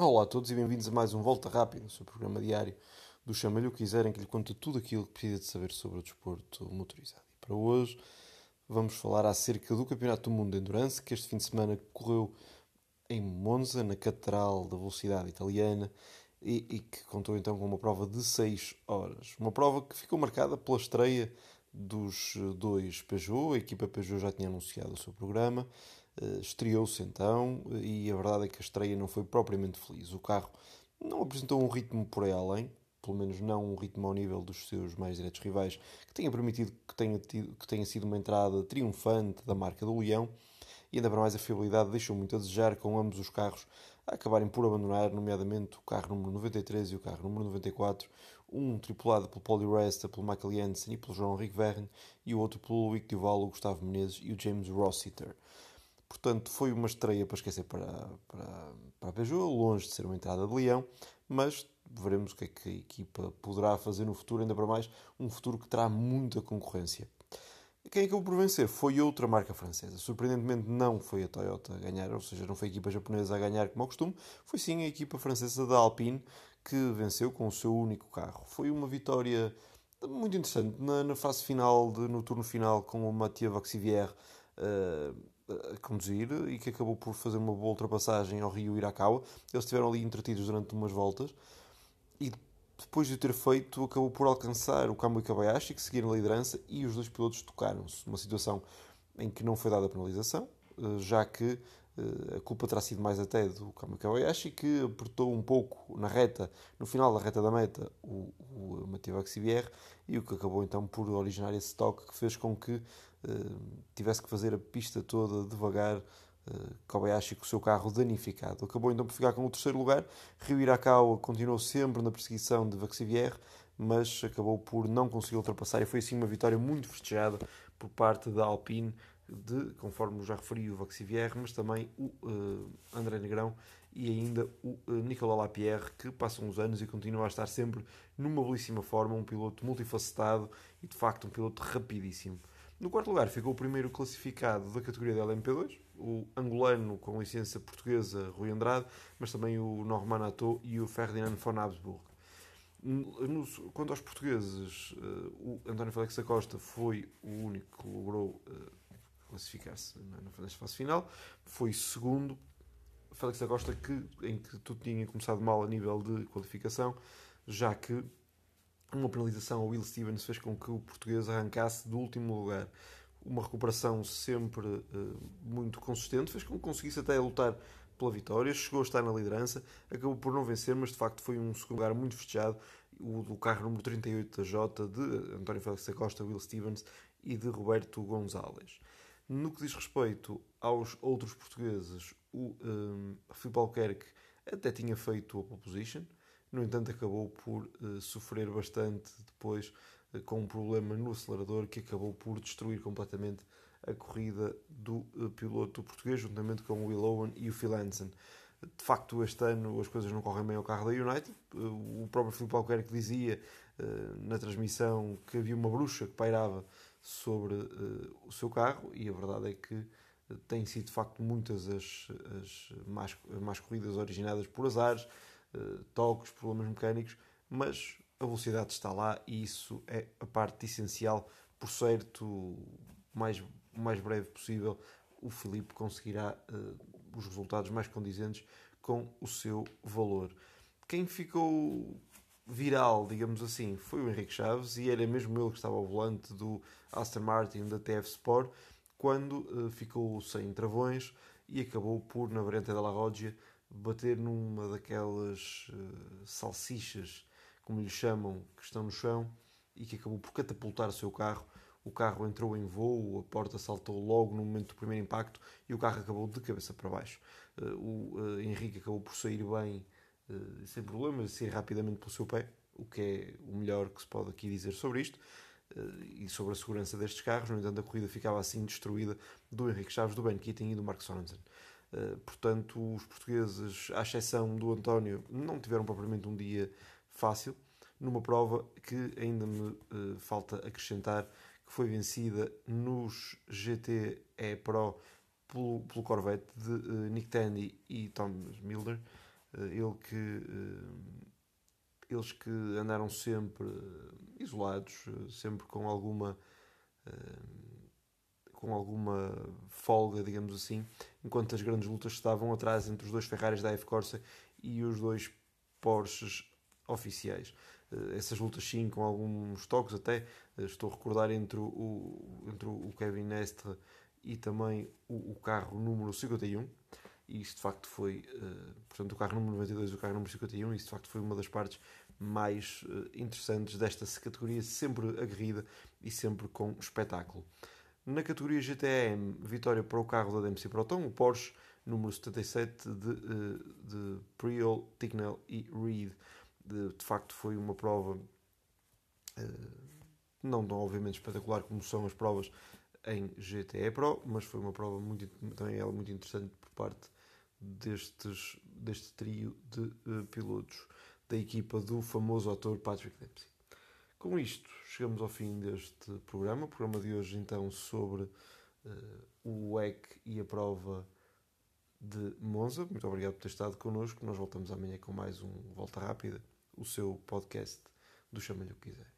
Olá a todos e bem-vindos a mais um Volta Rápida, o seu programa diário do Chama-lhe o quiserem, que lhe conta tudo aquilo que precisa de saber sobre o desporto motorizado. E para hoje vamos falar acerca do Campeonato do Mundo de Endurance, que este fim de semana correu em Monza, na Catedral da Velocidade Italiana, e, e que contou então com uma prova de 6 horas. Uma prova que ficou marcada pela estreia dos dois Peugeot, a equipa Peugeot já tinha anunciado o seu programa, estreou-se então e a verdade é que a estreia não foi propriamente feliz. O carro não apresentou um ritmo por aí além, pelo menos não um ritmo ao nível dos seus mais diretos rivais, que tenha permitido que tenha, tido, que tenha sido uma entrada triunfante da marca do Leão. E ainda para mais a fiabilidade deixou muito a desejar, com ambos os carros a acabarem por abandonar, nomeadamente o carro número 93 e o carro número 94, um tripulado pelo Paul Resta, pelo Michael Jensen e pelo João Henrique Verren, e o outro pelo Luís Duval, o Gustavo Menezes e o James Rossiter. Portanto, foi uma estreia para esquecer para, para, para a Peugeot, longe de ser uma entrada de leão, mas veremos o que é que a equipa poderá fazer no futuro, ainda para mais um futuro que terá muita concorrência. Quem acabou por vencer foi outra marca francesa. Surpreendentemente não foi a Toyota a ganhar, ou seja, não foi a equipa japonesa a ganhar como ao costume, foi sim a equipa francesa da Alpine que venceu com o seu único carro. Foi uma vitória muito interessante na, na fase final, de, no turno final, com o Mathieu Vaxivière uh, a conduzir e que acabou por fazer uma boa ultrapassagem ao Rio Irakawa. Eles estiveram ali entretidos durante umas voltas e depois de o ter feito, acabou por alcançar o Kamui Kabayashi, que seguiram a liderança, e os dois pilotos tocaram-se. Uma situação em que não foi dada penalização, eh, já que a culpa terá sido mais até do Kamui Kabayashi, que apertou um pouco na reta, no final da reta da meta, o, o Mathieu e o que acabou então por originar esse toque que fez com que uh, tivesse que fazer a pista toda devagar eh, Kobayashi com o seu carro danificado. Acabou então por ficar com o terceiro lugar. Rio Irakawa continuou sempre na perseguição de Vaxivier, mas acabou por não conseguir ultrapassar e foi assim uma vitória muito festejada por parte da Alpine, de, conforme já referi, o Vaxivier, mas também o uh, André Negrão e ainda o uh, Nicolas Lapierre, que passam os anos e continua a estar sempre numa belíssima forma, um piloto multifacetado e de facto um piloto rapidíssimo. No quarto lugar ficou o primeiro classificado da categoria da LMP2, o angolano com licença portuguesa Rui Andrade, mas também o Norman Atto e o Ferdinand von Habsburg. quanto aos portugueses, eh, o António Félix da Costa foi o único que logrou eh, classificar-se nesta fase final. Foi segundo. Félix da Costa, que, em que tudo tinha começado mal a nível de qualificação, já que uma penalização ao Will Stevens fez com que o português arrancasse do último lugar. Uma recuperação sempre uh, muito consistente fez com que conseguisse até lutar pela vitória, chegou a estar na liderança, acabou por não vencer, mas de facto foi um segundo lugar muito festejado, o do carro número 38 da Jota, de António Félix da Costa, Will Stevens e de Roberto Gonzalez. No que diz respeito aos outros portugueses, o um, Filipe Albuquerque até tinha feito a pole position, no entanto, acabou por uh, sofrer bastante depois uh, com um problema no acelerador que acabou por destruir completamente a corrida do uh, piloto português, juntamente com o Will Owen e o Phil Hansen. De facto, este ano as coisas não correm bem ao carro da United. O próprio Filipe Albuquerque dizia na transmissão que havia uma bruxa que pairava sobre o seu carro e a verdade é que têm sido de facto muitas as, as más, más corridas originadas por azares, uh, toques, problemas mecânicos, mas a velocidade está lá e isso é a parte essencial. Por certo, o mais, mais breve possível, o Filipe conseguirá uh, os resultados mais condizentes com o seu valor. Quem ficou viral, digamos assim, foi o Henrique Chaves e era mesmo ele que estava ao volante do Aston Martin da TF Sport quando uh, ficou sem travões e acabou por, na variante da La Roggia, bater numa daquelas uh, salsichas, como lhe chamam, que estão no chão e que acabou por catapultar o seu carro. O carro entrou em voo, a porta saltou logo no momento do primeiro impacto e o carro acabou de cabeça para baixo. Uh, o Henrique acabou por sair bem, sem problemas, sair rapidamente pelo seu pé, o que é o melhor que se pode aqui dizer sobre isto e sobre a segurança destes carros. No entanto, a corrida ficava assim destruída do Henrique Chaves, do Ben Keating e do Mark Sorensen. Eh, portanto, os portugueses, à exceção do António, não tiveram propriamente um dia fácil, numa prova que ainda me uh, falta acrescentar, que foi vencida nos GTE Pro pelo, pelo Corvette de uh, Nick Tandy e Thomas Milner. Ele que, eles que andaram sempre isolados, sempre com alguma com alguma folga, digamos assim, enquanto as grandes lutas estavam atrás entre os dois Ferraris da F Corsa e os dois Porsches oficiais. Eh, essas lutas sim, com alguns toques até, eh, estou a recordar entre o, entre o Kevin Nestre e também o, o carro número 51, e isso de facto foi, uh, portanto, o carro número 92 e o carro número 51, isso de facto foi uma das partes mais uh, interessantes desta categoria, sempre aguerrida e sempre com espetáculo. Na categoria GTM, vitória para o carro da DMC Proton, o Porsche número 77 de, eh, de Priol, Tignell e Reed. De, de, facto, foi uma prova não tão obviamente espetacular como são as provas em GTE Pro, mas foi uma prova muito, também ela muito interessante por parte destes, deste trio de uh, pilotos da equipa do famoso ator Patrick Dempsey. Com isto, chegamos ao fim deste programa. O programa de hoje, então, sobre uh, o WEC e a prova de Monza. Muito obrigado por ter estado connosco. Nós voltamos amanhã com mais um Volta Rápida, o seu podcast do Chama-lhe o que quiser.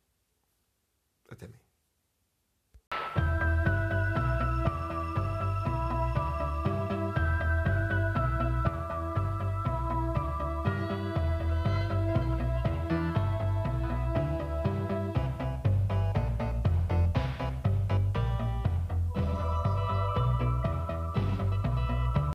Até amanhã.